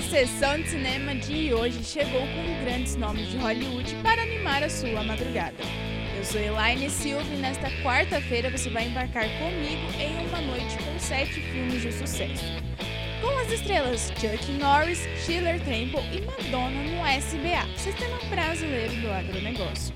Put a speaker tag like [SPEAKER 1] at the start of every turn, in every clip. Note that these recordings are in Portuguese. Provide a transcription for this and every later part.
[SPEAKER 1] sessão de cinema de hoje chegou com grandes nomes de Hollywood para animar a sua madrugada. Eu sou Elaine Silva e nesta quarta-feira você vai embarcar comigo em uma noite com sete filmes de sucesso. Com as estrelas Chuck Norris, Schiller Temple e Madonna no SBA, Sistema Brasileiro do Agronegócio.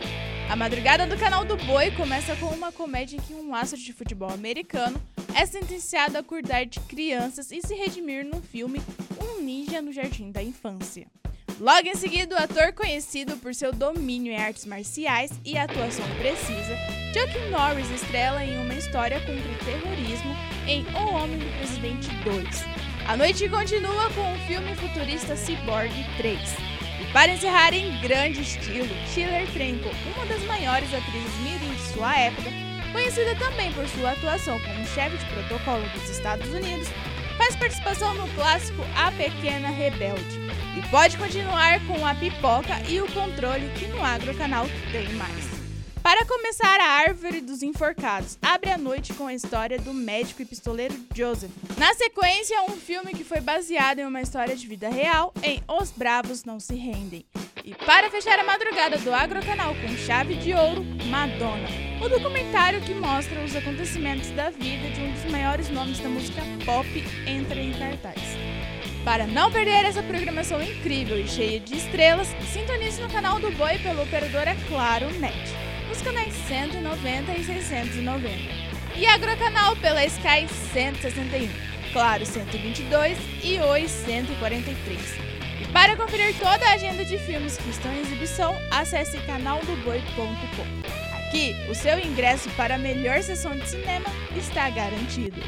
[SPEAKER 1] A madrugada do canal do Boi começa com uma comédia em que um astro de futebol americano é sentenciado a cuidar de crianças e se redimir no filme Um Ninja no Jardim da Infância. Logo em seguida, o ator conhecido por seu domínio em artes marciais e atuação precisa, Chuck Norris estrela em uma história contra o terrorismo em O Homem do Presidente 2. A noite continua com o filme futurista Cyborg 3. E para encerrar em grande estilo, Schiller Trenko, uma das maiores atrizes mirim de sua época, conhecida também por sua atuação como chefe de protocolo dos Estados Unidos, faz participação no clássico A Pequena Rebelde. E pode continuar com a pipoca e o controle que no Agro Canal tem mais. Para começar, a Árvore dos Enforcados abre a noite com a história do médico e pistoleiro Joseph. Na sequência, um filme que foi baseado em uma história de vida real em Os Bravos Não Se Rendem. E para fechar a madrugada do Agrocanal com chave de ouro, Madonna, o documentário que mostra os acontecimentos da vida de um dos maiores nomes da música pop entra em cartaz. Para não perder essa programação incrível e cheia de estrelas, sintonize no canal do Boi pela operadora Claro Net, nos canais 190 e 690. E Agrocanal pela Sky 161, Claro 122 e Oi 143. Para conferir toda a agenda de filmes que estão em exibição, acesse canaldoboi.com. Aqui, o seu ingresso para a melhor sessão de cinema está garantido.